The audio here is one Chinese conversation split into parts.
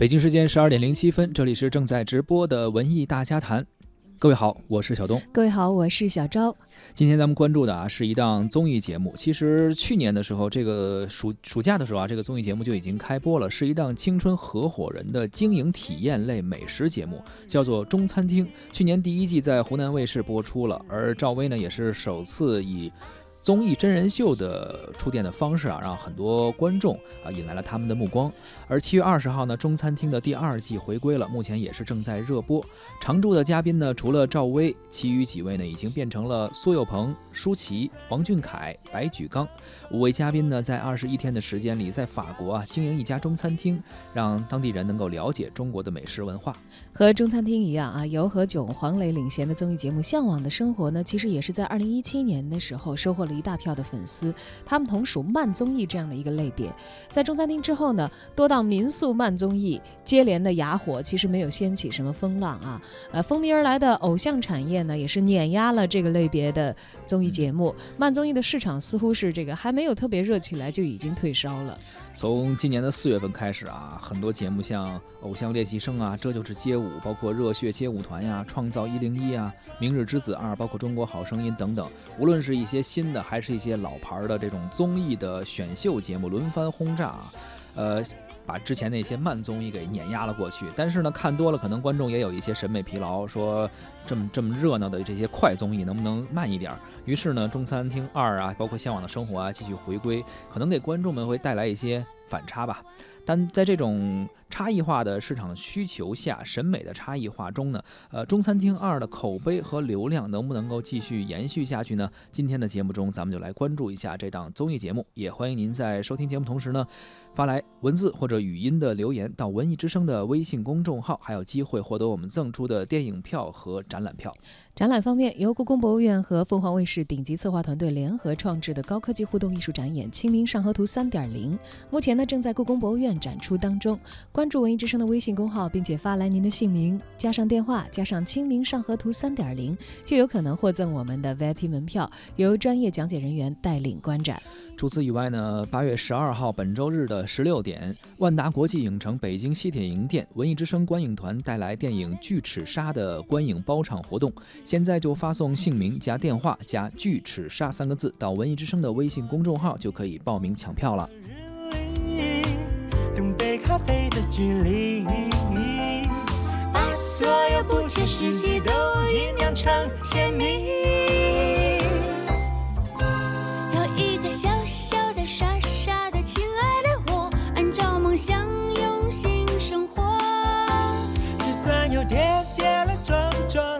北京时间十二点零七分，这里是正在直播的文艺大家谈。各位好，我是小东。各位好，我是小昭。今天咱们关注的啊是一档综艺节目。其实去年的时候，这个暑暑假的时候啊，这个综艺节目就已经开播了，是一档青春合伙人的经营体验类美食节目，叫做《中餐厅》。去年第一季在湖南卫视播出了，而赵薇呢也是首次以。综艺真人秀的触电的方式啊，让很多观众啊引来了他们的目光。而七月二十号呢，中餐厅的第二季回归了，目前也是正在热播。常驻的嘉宾呢，除了赵薇，其余几位呢已经变成了苏有朋、舒淇、王俊凯、白举纲。五位嘉宾呢，在二十一天的时间里，在法国啊经营一家中餐厅，让当地人能够了解中国的美食文化。和中餐厅一样啊，由何炅、黄磊领衔的综艺节目《向往的生活》呢，其实也是在二零一七年的时候收获了。一大票的粉丝，他们同属慢综艺这样的一个类别。在中餐厅之后呢，多档民宿慢综艺接连的哑火，其实没有掀起什么风浪啊。呃，风靡而来的偶像产业呢，也是碾压了这个类别的综艺节目。慢综艺的市场似乎是这个还没有特别热起来，就已经退烧了。从今年的四月份开始啊，很多节目像《偶像练习生》啊，《这就是街舞》，包括《热血街舞团》呀，《创造一零一》啊，《明日之子二》，包括《中国好声音》等等，无论是一些新的，还是一些老牌的这种综艺的选秀节目，轮番轰炸啊，呃。把之前那些慢综艺给碾压了过去，但是呢，看多了可能观众也有一些审美疲劳，说这么这么热闹的这些快综艺能不能慢一点？于是呢，中餐厅二啊，包括向往的生活啊，继续回归，可能给观众们会带来一些反差吧。但在这种差异化的市场需求下，审美的差异化中呢，呃，中餐厅二的口碑和流量能不能够继续延续下去呢？今天的节目中，咱们就来关注一下这档综艺节目。也欢迎您在收听节目同时呢。发来文字或者语音的留言到文艺之声的微信公众号，还有机会获得我们赠出的电影票和展览票。展览方面，由故宫博物院和凤凰卫视顶级策划团队联合创制的高科技互动艺术展演《清明上河图三点零》，目前呢正在故宫博物院展出当中。关注文艺之声的微信公号，并且发来您的姓名加上电话加上《清明上河图三点零》，就有可能获赠我们的 VIP 门票，由专业讲解人员带领观展。除此以外呢，八月十二号本周日的十六点，万达国际影城北京西铁营店文艺之声观影团带来电影《巨齿鲨》的观影包场活动。现在就发送姓名加电话加“巨齿鲨”三个字到文艺之声的微信公众号，就可以报名抢票了。杯咖啡的距离，把所有不切实际都酝酿成甜蜜。跌跌了撞撞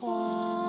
生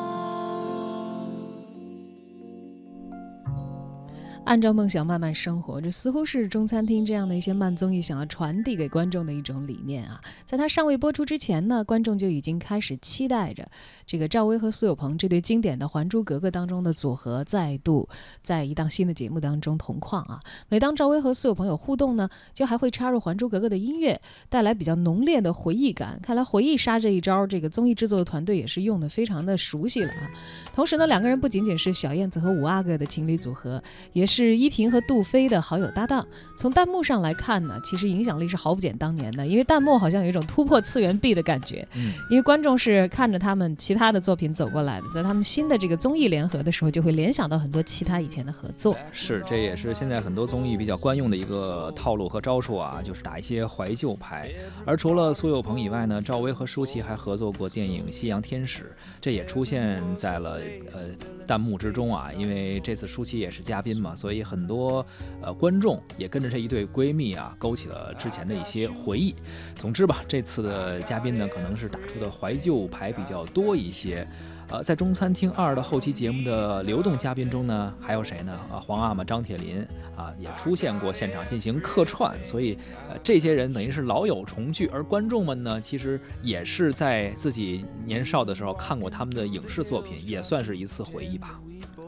按照梦想慢慢生活，这似乎是中餐厅这样的一些慢综艺想要传递给观众的一种理念啊。在它尚未播出之前呢，观众就已经开始期待着这个赵薇和苏有朋这对经典的《还珠格格》当中的组合再度在一档新的节目当中同框啊。每当赵薇和苏有朋有互动呢，就还会插入《还珠格格》的音乐，带来比较浓烈的回忆感。看来回忆杀这一招，这个综艺制作的团队也是用的非常的熟悉了啊。同时呢，两个人不仅仅是小燕子和五阿哥的情侣组合，也是。依萍和杜飞的好友搭档。从弹幕上来看呢，其实影响力是毫不减当年的，因为弹幕好像有一种突破次元壁的感觉。嗯，因为观众是看着他们其他的作品走过来的，在他们新的这个综艺联合的时候，就会联想到很多其他以前的合作。是，这也是现在很多综艺比较惯用的一个套路和招数啊，就是打一些怀旧牌。而除了苏有朋以外呢，赵薇和舒淇还合作过电影《夕阳天使》，这也出现在了呃弹幕之中啊。因为这次舒淇也是嘉宾嘛，所以很多呃观众也跟着这一对闺蜜啊，勾起了之前的一些回忆。总之吧，这次的嘉宾呢，可能是打出的怀旧牌比较多一些。呃，在中餐厅二的后期节目的流动嘉宾中呢，还有谁呢？啊，皇阿玛张铁林啊，也出现过现场进行客串，所以呃，这些人等于是老友重聚，而观众们呢，其实也是在自己年少的时候看过他们的影视作品，也算是一次回忆吧。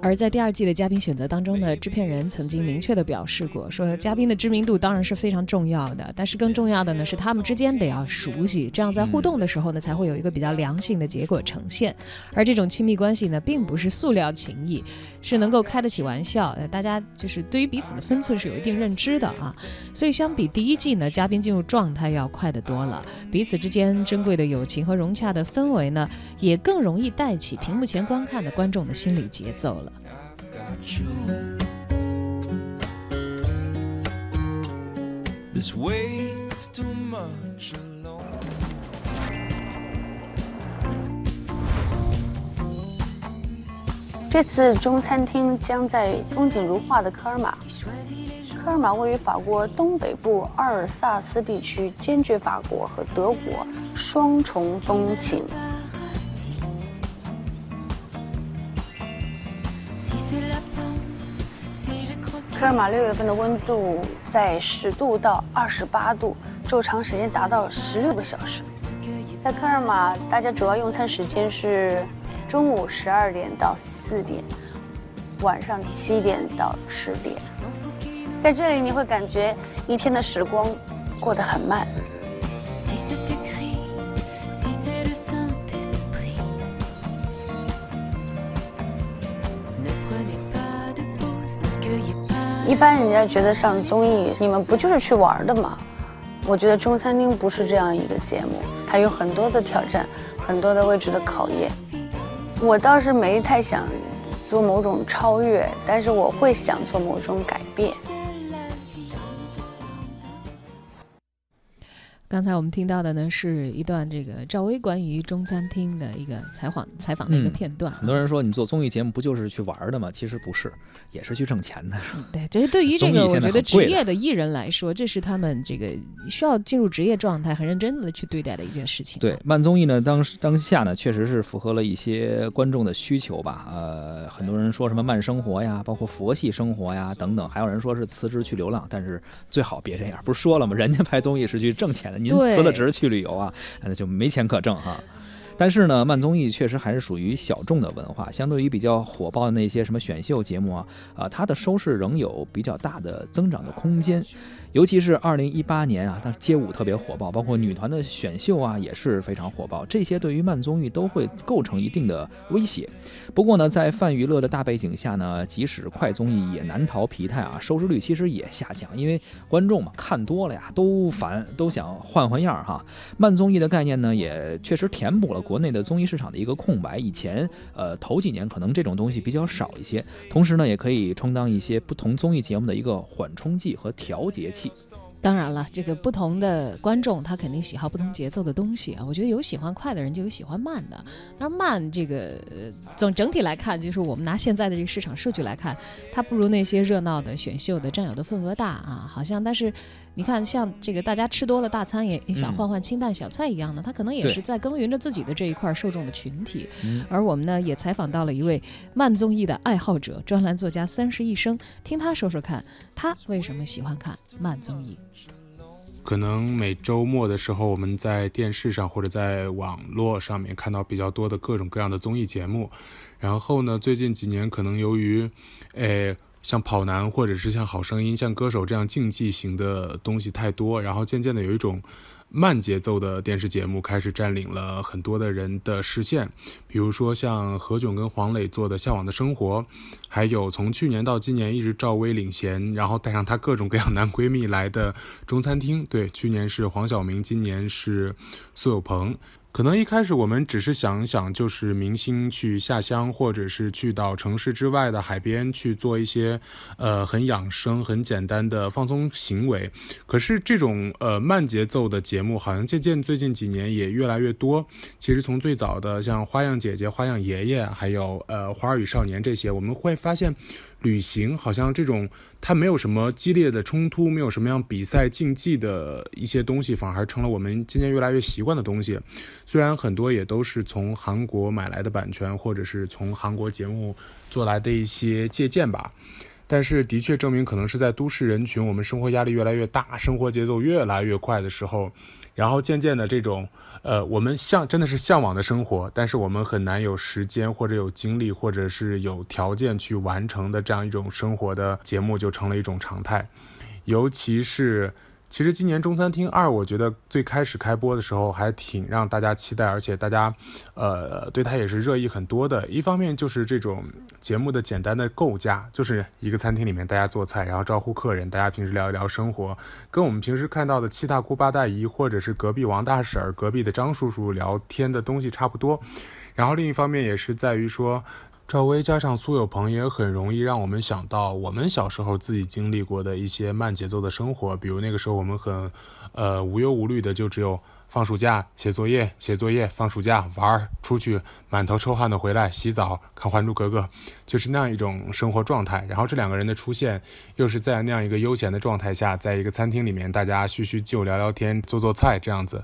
而在第二季的嘉宾选择当中呢，制片人曾经明确的表示过，说嘉宾的知名度当然是非常重要的，但是更重要的呢是他们之间得要熟悉，这样在互动的时候呢才会有一个比较良性的结果呈现。而这种亲密关系呢，并不是塑料情谊，是能够开得起玩笑，大家就是对于彼此的分寸是有一定认知的啊。所以相比第一季呢，嘉宾进入状态要快得多了，彼此之间珍贵的友情和融洽的氛围呢，也更容易带起屏幕前观看的观众的心理节奏了。这次中餐厅将在风景如画的科尔玛。科尔玛位于法国东北部阿尔萨斯地区，兼具法国和德国双重风情。科尔玛六月份的温度在十度到二十八度，昼长时间达到十六个小时。在科尔玛，大家主要用餐时间是中午十二点到四点，晚上七点到十点。在这里，你会感觉一天的时光过得很慢。一般人家觉得上综艺，你们不就是去玩的吗？我觉得中餐厅不是这样一个节目，它有很多的挑战，很多的未知的考验。我倒是没太想做某种超越，但是我会想做某种改变。刚才我们听到的呢，是一段这个赵薇关于中餐厅的一个采访采访的一个片段。很多人说你做综艺节目不就是去玩的吗？其实不是，也是去挣钱的。对，这是对于这个我觉得职业的艺人来说，这是他们这个需要进入职业状态、很认真的去对待的一件事情。对，慢综艺呢，当当下呢，确实是符合了一些观众的需求吧。呃，很多人说什么慢生活呀，包括佛系生活呀等等，还有人说是辞职去流浪，但是最好别这样。不是说了吗？人家拍综艺是去挣钱的。您辞了职去旅游啊，那就没钱可挣哈。但是呢，慢综艺确实还是属于小众的文化，相对于比较火爆的那些什么选秀节目啊，啊，它的收视仍有比较大的增长的空间。尤其是二零一八年啊，当街舞特别火爆，包括女团的选秀啊也是非常火爆，这些对于慢综艺都会构成一定的威胁。不过呢，在泛娱乐的大背景下呢，即使快综艺也难逃疲态啊，收视率其实也下降，因为观众嘛看多了呀都烦，都想换换样哈。慢综艺的概念呢，也确实填补了国内的综艺市场的一个空白。以前呃头几年可能这种东西比较少一些，同时呢也可以充当一些不同综艺节目的一个缓冲剂和调节器。Merci. 当然了，这个不同的观众他肯定喜好不同节奏的东西啊。我觉得有喜欢快的人，就有喜欢慢的。但是慢这个总整体来看，就是我们拿现在的这个市场数据来看，它不如那些热闹的选秀的占有的份额大啊。好像，但是你看，像这个大家吃多了大餐也也想换换清淡小菜一样的，他可能也是在耕耘着自己的这一块受众的群体。而我们呢，也采访到了一位慢综艺的爱好者，专栏作家三十一生，听他说说看，他为什么喜欢看慢综艺。可能每周末的时候，我们在电视上或者在网络上面看到比较多的各种各样的综艺节目。然后呢，最近几年可能由于，诶，像跑男或者是像好声音、像歌手这样竞技型的东西太多，然后渐渐的有一种慢节奏的电视节目开始占领了很多的人的视线，比如说像何炅跟黄磊做的《向往的生活》，还有从去年到今年一直赵薇领衔，然后带上她各种各样男闺蜜来的《中餐厅》。对，去年是黄晓明，今年是苏有朋。可能一开始我们只是想想，就是明星去下乡，或者是去到城市之外的海边去做一些，呃，很养生、很简单的放松行为。可是这种呃慢节奏的节目，好像渐渐最近几年也越来越多。其实从最早的像《花样姐姐》《花样爷爷》，还有呃《花儿与少年》这些，我们会发现。旅行好像这种，它没有什么激烈的冲突，没有什么样比赛竞技的一些东西，反而成了我们渐渐越来越习惯的东西。虽然很多也都是从韩国买来的版权，或者是从韩国节目做来的一些借鉴吧，但是的确证明，可能是在都市人群，我们生活压力越来越大，生活节奏越来越快的时候，然后渐渐的这种。呃，我们向真的是向往的生活，但是我们很难有时间或者有精力或者是有条件去完成的这样一种生活的节目，就成了一种常态，尤其是。其实今年《中餐厅二》，我觉得最开始开播的时候还挺让大家期待，而且大家，呃，对它也是热议很多的。一方面就是这种节目的简单的构架，就是一个餐厅里面大家做菜，然后招呼客人，大家平时聊一聊生活，跟我们平时看到的七大姑八大姨，或者是隔壁王大婶、隔壁的张叔叔聊天的东西差不多。然后另一方面也是在于说。赵薇加上苏有朋也很容易让我们想到我们小时候自己经历过的一些慢节奏的生活，比如那个时候我们很，呃无忧无虑的，就只有放暑假写作业、写作业，放暑假玩儿出去，满头臭汗的回来洗澡看《还珠格格》，就是那样一种生活状态。然后这两个人的出现，又是在那样一个悠闲的状态下，在一个餐厅里面，大家叙叙旧、聊聊天、做做菜这样子。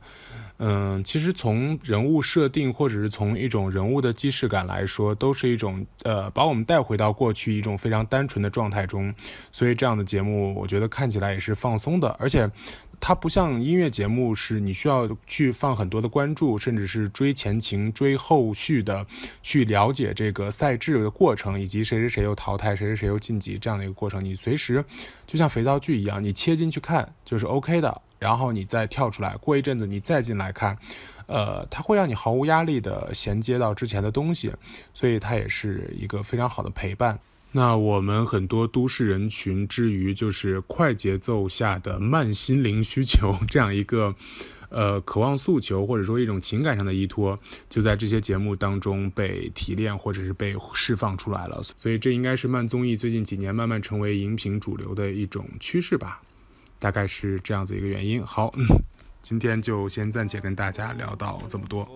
嗯，其实从人物设定，或者是从一种人物的既视感来说，都是一种呃，把我们带回到过去一种非常单纯的状态中。所以这样的节目，我觉得看起来也是放松的，而且它不像音乐节目，是你需要去放很多的关注，甚至是追前情、追后续的，去了解这个赛制的过程，以及谁谁谁又淘汰，谁谁谁又晋级这样的一个过程。你随时就像肥皂剧一样，你切进去看就是 OK 的。然后你再跳出来，过一阵子你再进来看，呃，它会让你毫无压力的衔接到之前的东西，所以它也是一个非常好的陪伴。那我们很多都市人群之于就是快节奏下的慢心灵需求这样一个 呃渴望诉求，或者说一种情感上的依托，就在这些节目当中被提炼或者是被释放出来了。所以这应该是慢综艺最近几年慢慢成为荧屏主流的一种趋势吧。大概是这样子一个原因。好，今天就先暂且跟大家聊到这么多。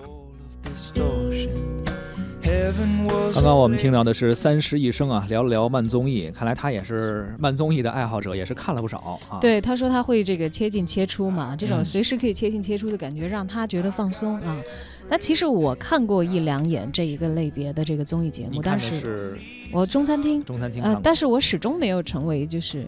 刚刚我们听到的是三十一生啊，聊了聊慢综艺。看来他也是慢综艺的爱好者，也是看了不少啊。对，他说他会这个切进切出嘛，这种随时可以切进切出的感觉，让他觉得放松啊。那其实我看过一两眼这一个类别的这个综艺节目，但是我中餐厅，中餐厅呃，但是我始终没有成为就是。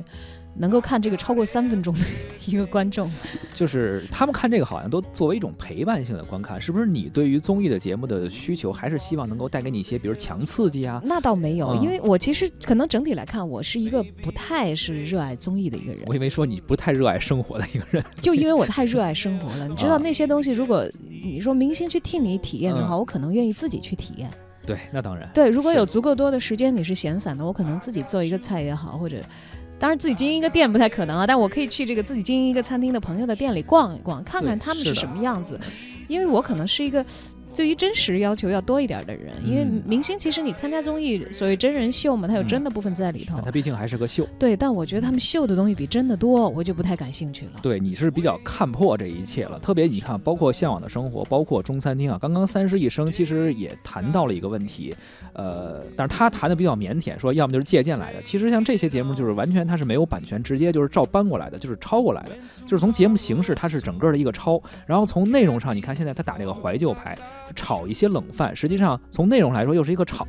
能够看这个超过三分钟的一个观众，就是他们看这个好像都作为一种陪伴性的观看，是不是？你对于综艺的节目的需求，还是希望能够带给你一些，比如强刺激啊？那倒没有，因为我其实可能整体来看，我是一个不太是热爱综艺的一个人。我以为说你不太热爱生活的一个人，就因为我太热爱生活了。你知道那些东西，如果你说明星去替你体验的话，我可能愿意自己去体验。对，那当然。对，如果有足够多的时间，你是闲散的，我可能自己做一个菜也好，或者。当然，自己经营一个店不太可能啊，但我可以去这个自己经营一个餐厅的朋友的店里逛一逛，看看他们是什么样子，因为我可能是一个。对于真实要求要多一点的人，因为明星其实你参加综艺，所谓真人秀嘛，它有真的部分在里头。它毕竟还是个秀。对，但我觉得他们秀的东西比真的多，我就不太感兴趣了。对，你是比较看破这一切了。特别你看，包括《向往的生活》，包括中餐厅啊，刚刚三十一生其实也谈到了一个问题，呃，但是他谈的比较腼腆，说要么就是借鉴来的。其实像这些节目，就是完全他是没有版权，直接就是照搬过来的，就是抄过来的，就是从节目形式它是整个的一个抄，然后从内容上，你看现在他打这个怀旧牌，炒一些冷。饭实际上从内容来说又是一个炒，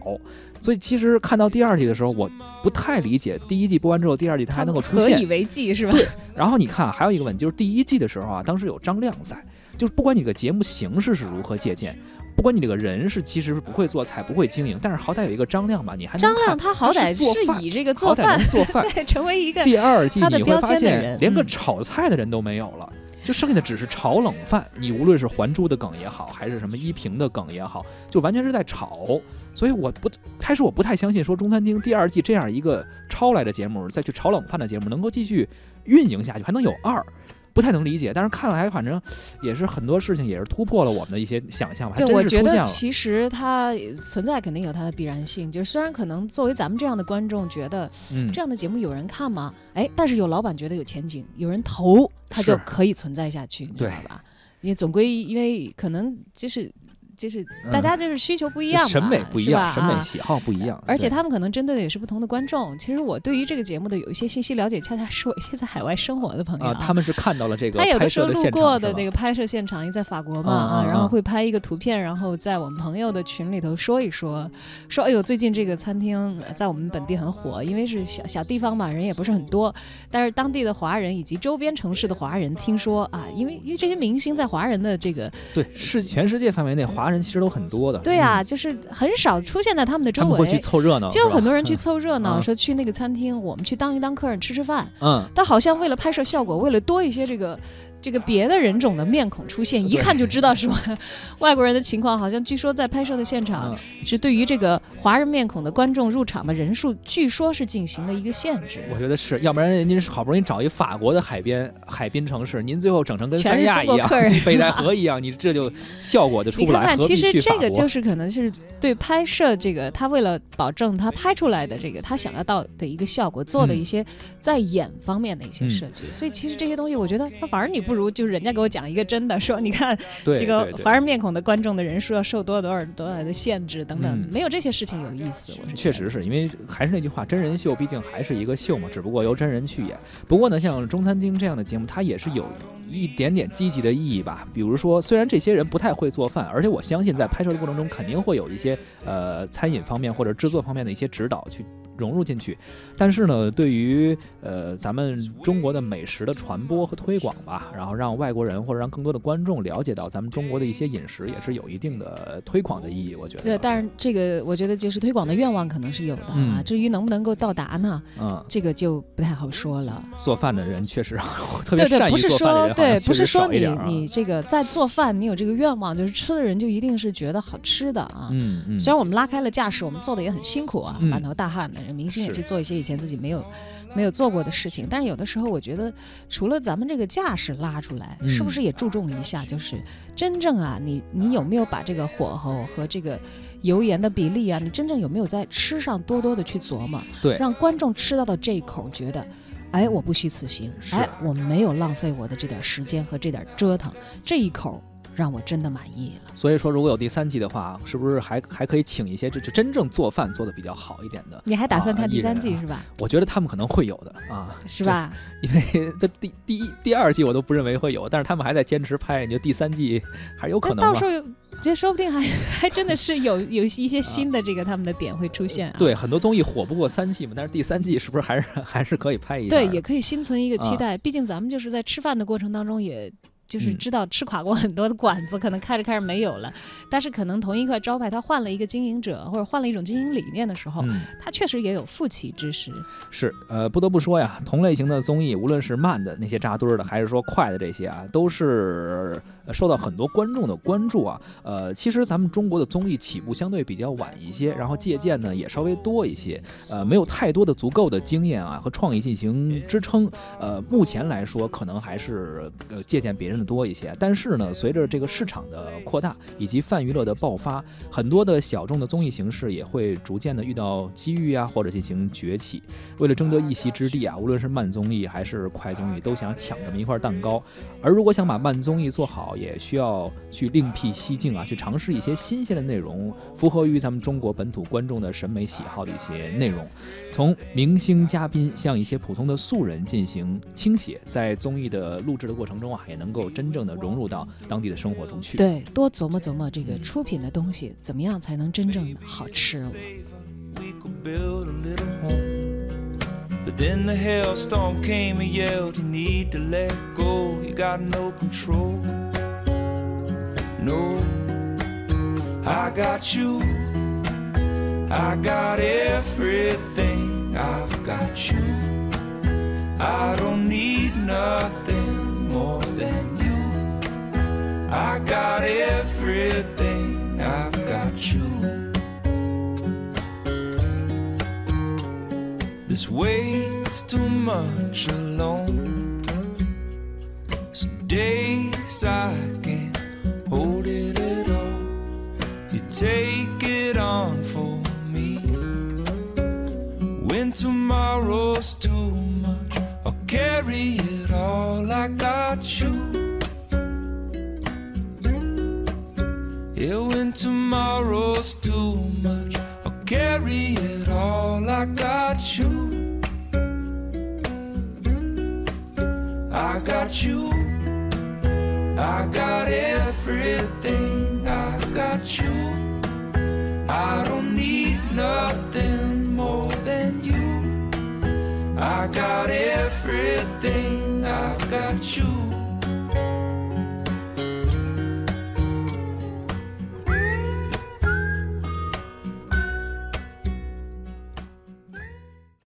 所以其实看到第二季的时候，我不太理解第一季播完之后第二季它还能够出现，何以为继是吧？对。然后你看还有一个问题，就是第一季的时候啊，当时有张亮在，就是不管你这个节目形式是如何借鉴，不管你这个人是其实是不会做菜不会经营，但是好歹有一个张亮吧，你还张亮他好歹是以这个做饭做饭 成为一个第二季你会发现连个炒菜的人都没有了。就剩下的只是炒冷饭。你无论是还珠的梗也好，还是什么依萍的梗也好，就完全是在炒。所以我不开始我不太相信说中餐厅第二季这样一个抄来的节目再去炒冷饭的节目能够继续运营下去，还能有二。不太能理解，但是看来反正也是很多事情也是突破了我们的一些想象吧。就我觉得其实它存在肯定有它的必然性，就是虽然可能作为咱们这样的观众觉得这样的节目有人看吗？哎，但是有老板觉得有前景，有人投，它就可以存在下去，你知道吧？你总归因为可能就是。就是大家就是需求不一样，审美不一样，审美喜好不一样，而且他们可能针对的也是不同的观众。其实我对于这个节目的有一些信息了解，恰恰是我一些在海外生活的朋友，他们是看到了这 个，他有的时候路过的那个拍摄现场，因为在法国嘛啊，然后会拍一个图片，然后在我们朋友的群里头说一说，说哎呦最近这个餐厅在我们本地很火，因为是小小地方嘛，人也不是很多，但是当地的华人以及周边城市的华人听说啊，因为因为这些明星在华人的这个对世全世界范围内华人其实都很多的。对啊，就是很少出现在他们的周围，会去凑热闹，就有很多人去凑热闹，说去那个餐厅，我们去当一当客人吃吃饭。嗯，但好像为了拍摄效果，为了多一些这个。这个别的人种的面孔出现，一看就知道是 外国人的情况。好像据说在拍摄的现场是对于这个华人面孔的观众入场的人数，据说是进行了一个限制。我觉得是要不然您是好不容易找一法国的海边海滨城市，您最后整成跟三亚一样、北戴 河一样，你这就效果就出不来。你看，其实这个就是可能是对拍摄这个他为了保证他拍出来的这个他想要到的一个效果做的一些在演方面的一些设计。所以其实这些东西，我觉得他反而你不。如就是人家给我讲一个真的，说你看这个华人面孔的观众的人数要受多少多少多少的限制等等，没有这些事情有意思。我确实是因为还是那句话，真人秀毕竟还是一个秀嘛，只不过由真人去演。不过呢，像中餐厅这样的节目，它也是有一点点积极的意义吧。比如说，虽然这些人不太会做饭，而且我相信在拍摄的过程中肯定会有一些呃餐饮方面或者制作方面的一些指导去。融入进去，但是呢，对于呃咱们中国的美食的传播和推广吧，然后让外国人或者让更多的观众了解到咱们中国的一些饮食，也是有一定的推广的意义。我觉得。对，但是这个我觉得就是推广的愿望可能是有的啊，至于能不能够到达呢？嗯，这个就不太好说了。做饭的人确实 特别善于做饭的人，对，不是说你你这个在做饭，你有这个愿望，就是吃的人就一定是觉得好吃的啊。嗯嗯。虽然我们拉开了架势，我们做的也很辛苦啊，满头大汗的。明星也去做一些以前自己没有没有做过的事情，但是有的时候我觉得，除了咱们这个架势拉出来，是不是也注重一下？就是真正啊，你你有没有把这个火候和这个油盐的比例啊，你真正有没有在吃上多多的去琢磨？对，让观众吃到的这一口觉得，哎，我不虚此行，哎，我没有浪费我的这点时间和这点折腾，这一口。让我真的满意了。所以说，如果有第三季的话，是不是还还可以请一些这就真正做饭做的比较好一点的？你还打算看第三季是吧？我觉得他们可能会有的啊，是吧？因为这第第一、第二季我都不认为会有，但是他们还在坚持拍，你就第三季还是有可能。到时候这说不定还 还真的是有有一些新的这个他们的点会出现。对，很多综艺火不过三季嘛，但是第三季是不是还是 还是可以拍一下？对，也可以心存一个期待。毕竟咱们就是在吃饭的过程当中也。就是知道吃垮过很多的馆子，可能开着开着没有了，但是可能同一块招牌，他换了一个经营者或者换了一种经营理念的时候，他确实也有负起之时。是，呃，不得不说呀，同类型的综艺，无论是慢的那些扎堆儿的，还是说快的这些啊，都是受到很多观众的关注啊。呃，其实咱们中国的综艺起步相对比较晚一些，然后借鉴呢也稍微多一些，呃，没有太多的足够的经验啊和创意进行支撑。呃，目前来说，可能还是呃借鉴别人。的多一些，但是呢，随着这个市场的扩大以及泛娱乐的爆发，很多的小众的综艺形式也会逐渐的遇到机遇啊，或者进行崛起。为了争得一席之地啊，无论是慢综艺还是快综艺，都想抢这么一块蛋糕。而如果想把慢综艺做好，也需要去另辟蹊径啊，去尝试一些新鲜的内容，符合于咱们中国本土观众的审美喜好的一些内容。从明星嘉宾向一些普通的素人进行倾斜，在综艺的录制的过程中啊，也能够。真正的融入到当地的生活中去。对，多琢磨琢磨这个出品的东西怎么样才能真正的好吃。more than got everything, I've got you. This weight's too much alone. Some days I can't hold it at all. You take it on for me. When tomorrow's too much, I'll carry it all. I got you. Yeah, when tomorrow's too much, I'll carry it all. I got you. I got you. I got everything. I got you. I don't need nothing more than you. I got everything. I got you.